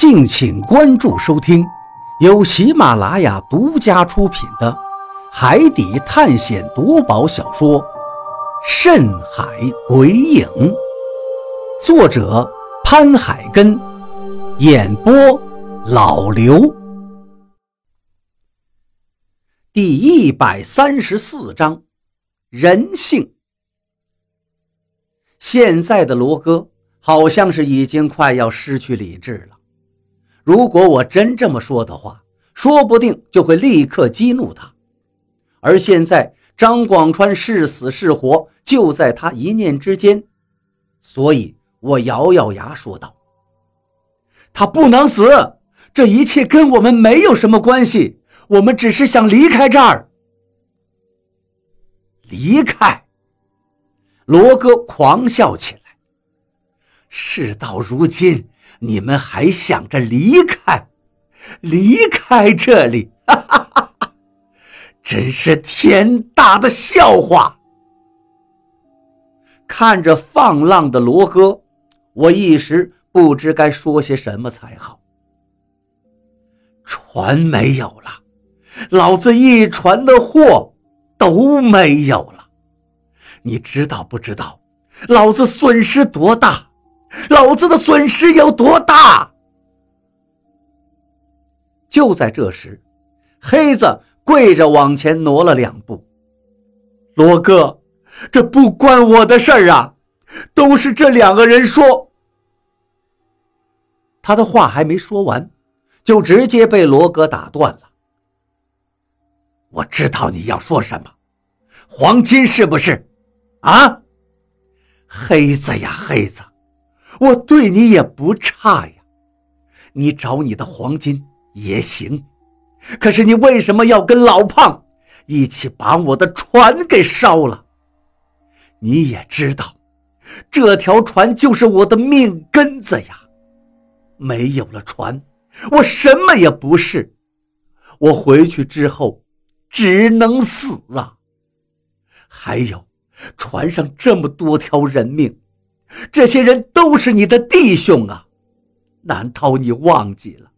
敬请关注收听，由喜马拉雅独家出品的《海底探险夺宝小说》《深海鬼影》，作者潘海根，演播老刘。第一百三十四章，人性。现在的罗哥好像是已经快要失去理智了。如果我真这么说的话，说不定就会立刻激怒他。而现在张广川是死是活，就在他一念之间，所以我咬咬牙说道：“他不能死，这一切跟我们没有什么关系，我们只是想离开这儿。”离开！罗哥狂笑起来。事到如今。你们还想着离开，离开这里？哈哈哈真是天大的笑话！看着放浪的罗哥，我一时不知该说些什么才好。船没有了，老子一船的货都没有了，你知道不知道？老子损失多大？老子的损失有多大？就在这时，黑子跪着往前挪了两步。罗哥，这不关我的事儿啊，都是这两个人说。他的话还没说完，就直接被罗哥打断了。我知道你要说什么，黄金是不是？啊，黑子呀，黑子。我对你也不差呀，你找你的黄金也行，可是你为什么要跟老胖一起把我的船给烧了？你也知道，这条船就是我的命根子呀，没有了船，我什么也不是。我回去之后只能死啊！还有，船上这么多条人命。这些人都是你的弟兄啊，难道你忘记了？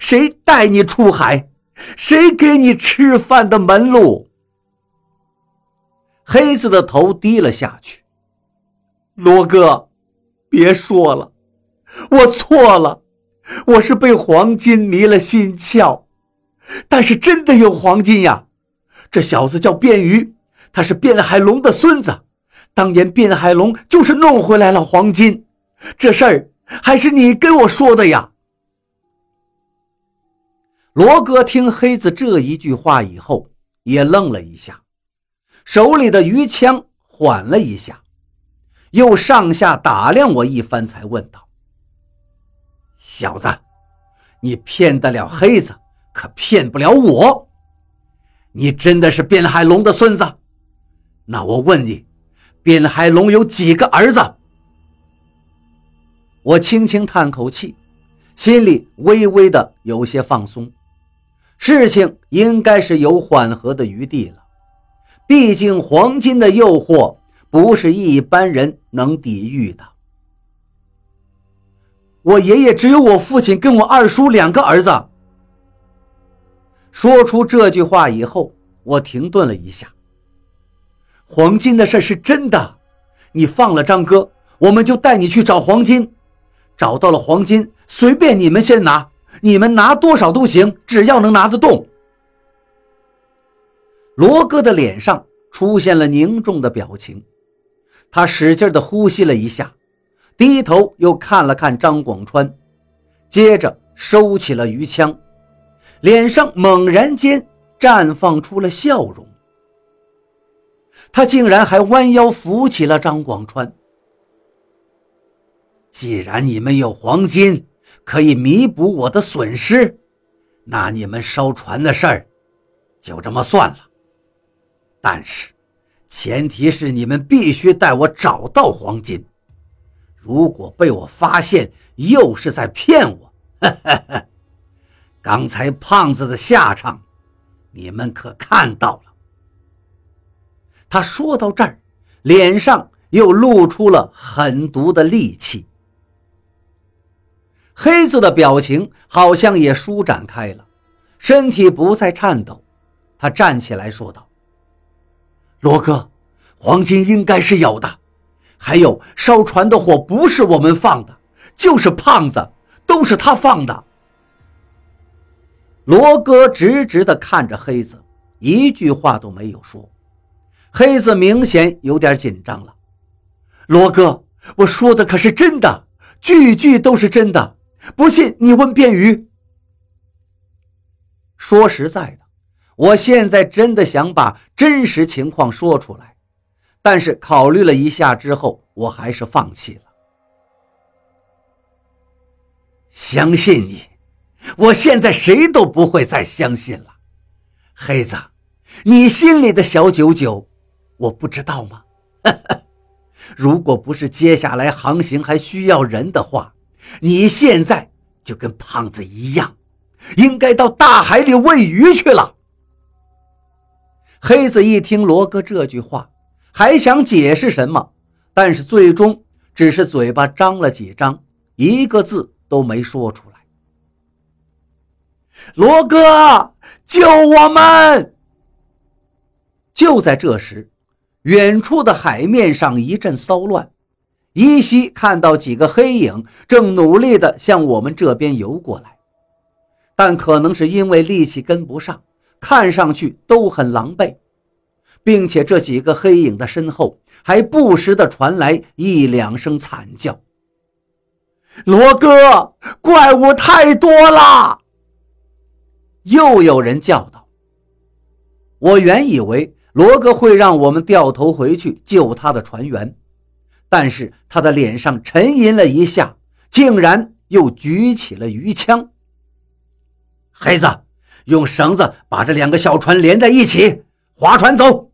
谁带你出海？谁给你吃饭的门路？黑子的头低了下去。罗哥，别说了，我错了，我是被黄金迷了心窍。但是真的有黄金呀！这小子叫卞鱼，他是卞海龙的孙子。当年卞海龙就是弄回来了黄金，这事儿还是你跟我说的呀。罗哥听黑子这一句话以后，也愣了一下，手里的鱼枪缓了一下，又上下打量我一番，才问道：“小子，你骗得了黑子，可骗不了我。你真的是卞海龙的孙子？那我问你。”卞海龙有几个儿子？我轻轻叹口气，心里微微的有些放松。事情应该是有缓和的余地了。毕竟黄金的诱惑不是一般人能抵御的。我爷爷只有我父亲跟我二叔两个儿子。说出这句话以后，我停顿了一下。黄金的事是真的，你放了张哥，我们就带你去找黄金。找到了黄金，随便你们先拿，你们拿多少都行，只要能拿得动。罗哥的脸上出现了凝重的表情，他使劲的呼吸了一下，低头又看了看张广川，接着收起了鱼枪，脸上猛然间绽放出了笑容。他竟然还弯腰扶起了张广川。既然你们有黄金可以弥补我的损失，那你们烧船的事儿就这么算了。但是，前提是你们必须带我找到黄金。如果被我发现又是在骗我，刚才胖子的下场，你们可看到了。他说到这儿，脸上又露出了狠毒的戾气。黑子的表情好像也舒展开了，身体不再颤抖。他站起来说道：“罗哥，黄金应该是有的。还有烧船的火不是我们放的，就是胖子，都是他放的。”罗哥直直地看着黑子，一句话都没有说。黑子明显有点紧张了。罗哥，我说的可是真的，句句都是真的。不信你问便鱼。说实在的，我现在真的想把真实情况说出来，但是考虑了一下之后，我还是放弃了。相信你，我现在谁都不会再相信了。黑子，你心里的小九九，我不知道吗？如果不是接下来航行还需要人的话，你现在就跟胖子一样，应该到大海里喂鱼去了。黑子一听罗哥这句话，还想解释什么，但是最终只是嘴巴张了几张，一个字都没说出来。罗哥，救我们！就在这时。远处的海面上一阵骚乱，依稀看到几个黑影正努力地向我们这边游过来，但可能是因为力气跟不上，看上去都很狼狈，并且这几个黑影的身后还不时地传来一两声惨叫。罗哥，怪物太多了！又有人叫道。我原以为。罗哥会让我们掉头回去救他的船员，但是他的脸上沉吟了一下，竟然又举起了鱼枪。黑子，用绳子把这两个小船连在一起，划船走。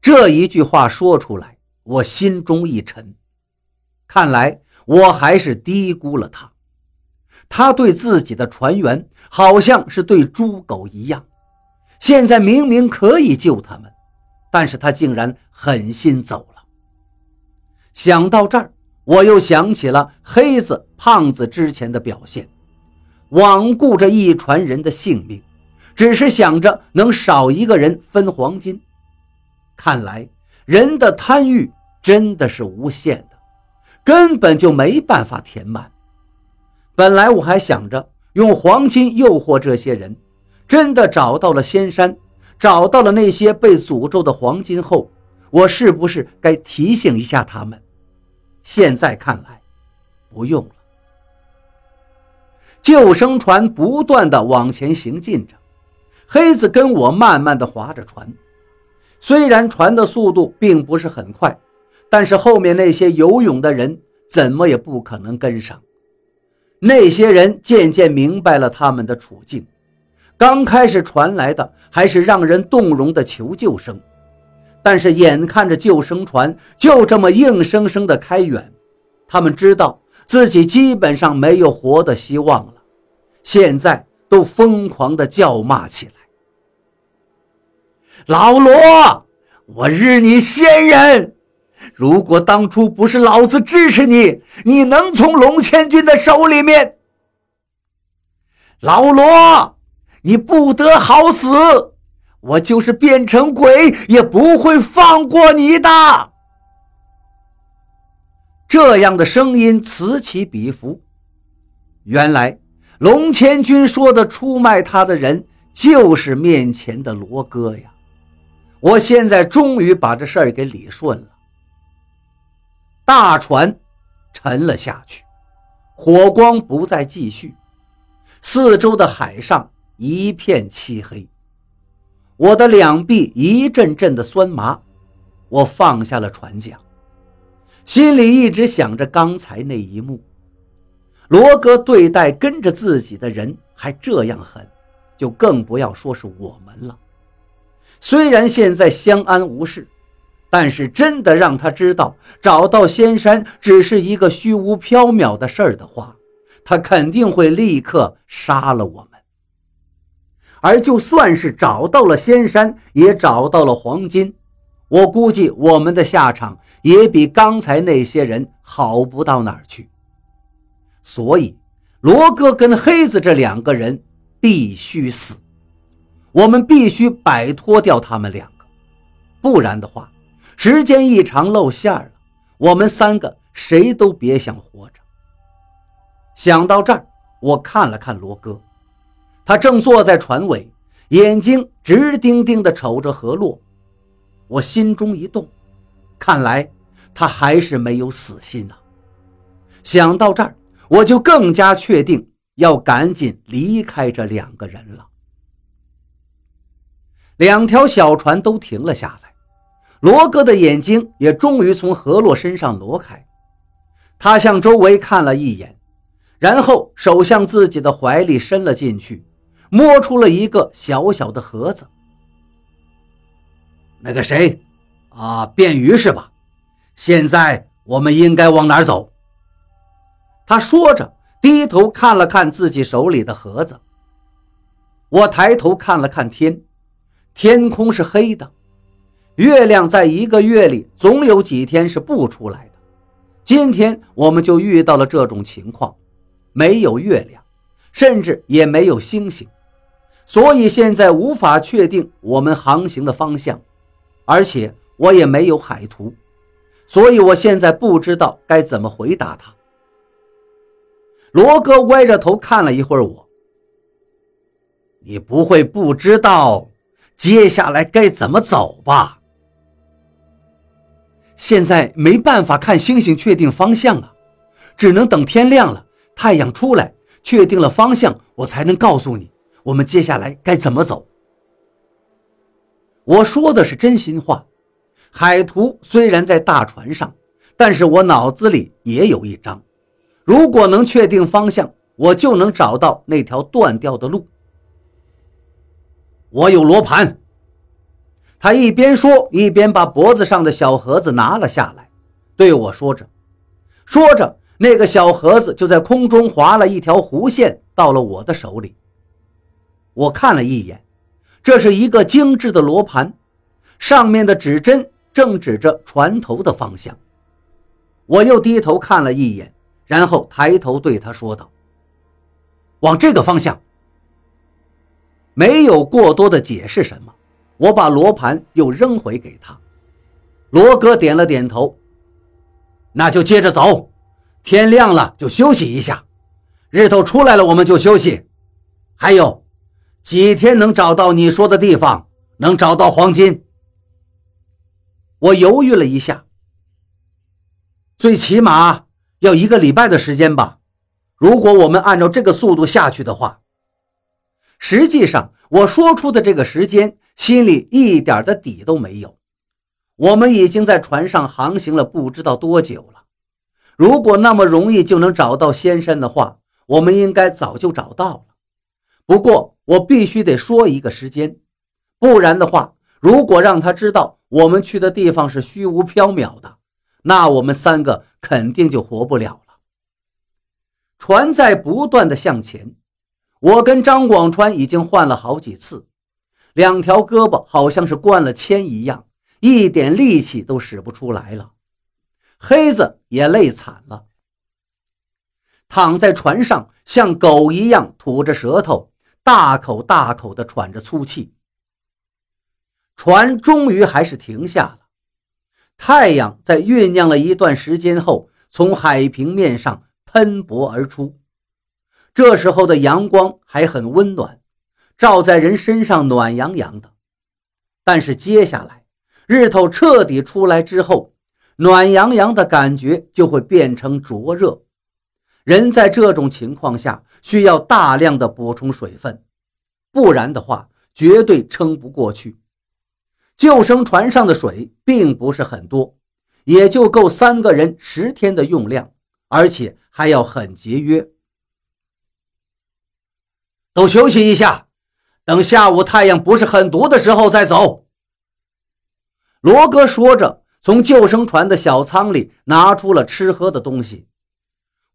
这一句话说出来，我心中一沉，看来我还是低估了他。他对自己的船员好像是对猪狗一样。现在明明可以救他们，但是他竟然狠心走了。想到这儿，我又想起了黑子、胖子之前的表现，罔顾着一船人的性命，只是想着能少一个人分黄金。看来人的贪欲真的是无限的，根本就没办法填满。本来我还想着用黄金诱惑这些人。真的找到了仙山，找到了那些被诅咒的黄金后，我是不是该提醒一下他们？现在看来，不用了。救生船不断的往前行进着，黑子跟我慢慢的划着船。虽然船的速度并不是很快，但是后面那些游泳的人怎么也不可能跟上。那些人渐渐明白了他们的处境。刚开始传来的还是让人动容的求救声，但是眼看着救生船就这么硬生生的开远，他们知道自己基本上没有活的希望了，现在都疯狂的叫骂起来：“老罗，我日你仙人！如果当初不是老子支持你，你能从龙千军的手里面？老罗！”你不得好死！我就是变成鬼，也不会放过你的。这样的声音此起彼伏。原来龙千军说的出卖他的人，就是面前的罗哥呀！我现在终于把这事儿给理顺了。大船沉了下去，火光不再继续，四周的海上。一片漆黑，我的两臂一阵阵的酸麻，我放下了船桨，心里一直想着刚才那一幕。罗哥对待跟着自己的人还这样狠，就更不要说是我们了。虽然现在相安无事，但是真的让他知道找到仙山只是一个虚无缥缈的事儿的话，他肯定会立刻杀了我们。而就算是找到了仙山，也找到了黄金，我估计我们的下场也比刚才那些人好不到哪儿去。所以罗哥跟黑子这两个人必须死。我们必须摆脱掉他们两个，不然的话，时间一长露馅了，我们三个谁都别想活着。想到这儿，我看了看罗哥，他正坐在船尾，眼睛直盯盯地瞅着河洛。我心中一动，看来他还是没有死心啊。想到这儿，我就更加确定要赶紧离开这两个人了。两条小船都停了下来，罗哥的眼睛也终于从何洛身上挪开。他向周围看了一眼，然后手向自己的怀里伸了进去，摸出了一个小小的盒子。那个谁，啊，便鱼是吧？现在我们应该往哪儿走？他说着，低头看了看自己手里的盒子。我抬头看了看天。天空是黑的，月亮在一个月里总有几天是不出来的。今天我们就遇到了这种情况，没有月亮，甚至也没有星星，所以现在无法确定我们航行的方向。而且我也没有海图，所以我现在不知道该怎么回答他。罗哥歪着头看了一会儿我，你不会不知道？接下来该怎么走吧？现在没办法看星星确定方向了，只能等天亮了，太阳出来，确定了方向，我才能告诉你我们接下来该怎么走。我说的是真心话。海图虽然在大船上，但是我脑子里也有一张。如果能确定方向，我就能找到那条断掉的路。我有罗盘。他一边说，一边把脖子上的小盒子拿了下来，对我说着。说着，那个小盒子就在空中划了一条弧线，到了我的手里。我看了一眼，这是一个精致的罗盘，上面的指针正指着船头的方向。我又低头看了一眼，然后抬头对他说道：“往这个方向。”没有过多的解释什么，我把罗盘又扔回给他。罗哥点了点头，那就接着走。天亮了就休息一下，日头出来了我们就休息。还有几天能找到你说的地方，能找到黄金？我犹豫了一下，最起码要一个礼拜的时间吧。如果我们按照这个速度下去的话。实际上，我说出的这个时间，心里一点的底都没有。我们已经在船上航行了不知道多久了。如果那么容易就能找到仙山的话，我们应该早就找到了。不过，我必须得说一个时间，不然的话，如果让他知道我们去的地方是虚无缥缈的，那我们三个肯定就活不了了。船在不断的向前。我跟张广川已经换了好几次，两条胳膊好像是灌了铅一样，一点力气都使不出来了。黑子也累惨了，躺在船上像狗一样吐着舌头，大口大口地喘着粗气。船终于还是停下了，太阳在酝酿了一段时间后，从海平面上喷薄而出。这时候的阳光还很温暖，照在人身上暖洋洋的。但是接下来日头彻底出来之后，暖洋洋的感觉就会变成灼热。人在这种情况下需要大量的补充水分，不然的话绝对撑不过去。救生船上的水并不是很多，也就够三个人十天的用量，而且还要很节约。都休息一下，等下午太阳不是很毒的时候再走。罗哥说着，从救生船的小舱里拿出了吃喝的东西。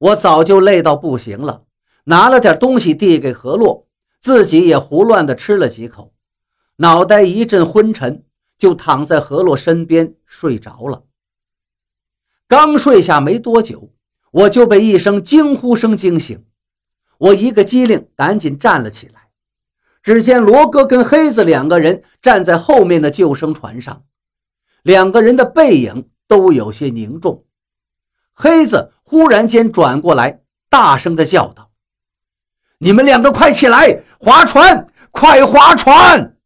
我早就累到不行了，拿了点东西递给何洛，自己也胡乱的吃了几口，脑袋一阵昏沉，就躺在何洛身边睡着了。刚睡下没多久，我就被一声惊呼声惊醒，我一个机灵，赶紧站了起来。只见罗哥跟黑子两个人站在后面的救生船上，两个人的背影都有些凝重。黑子忽然间转过来，大声的叫道：“你们两个快起来，划船！快划船！”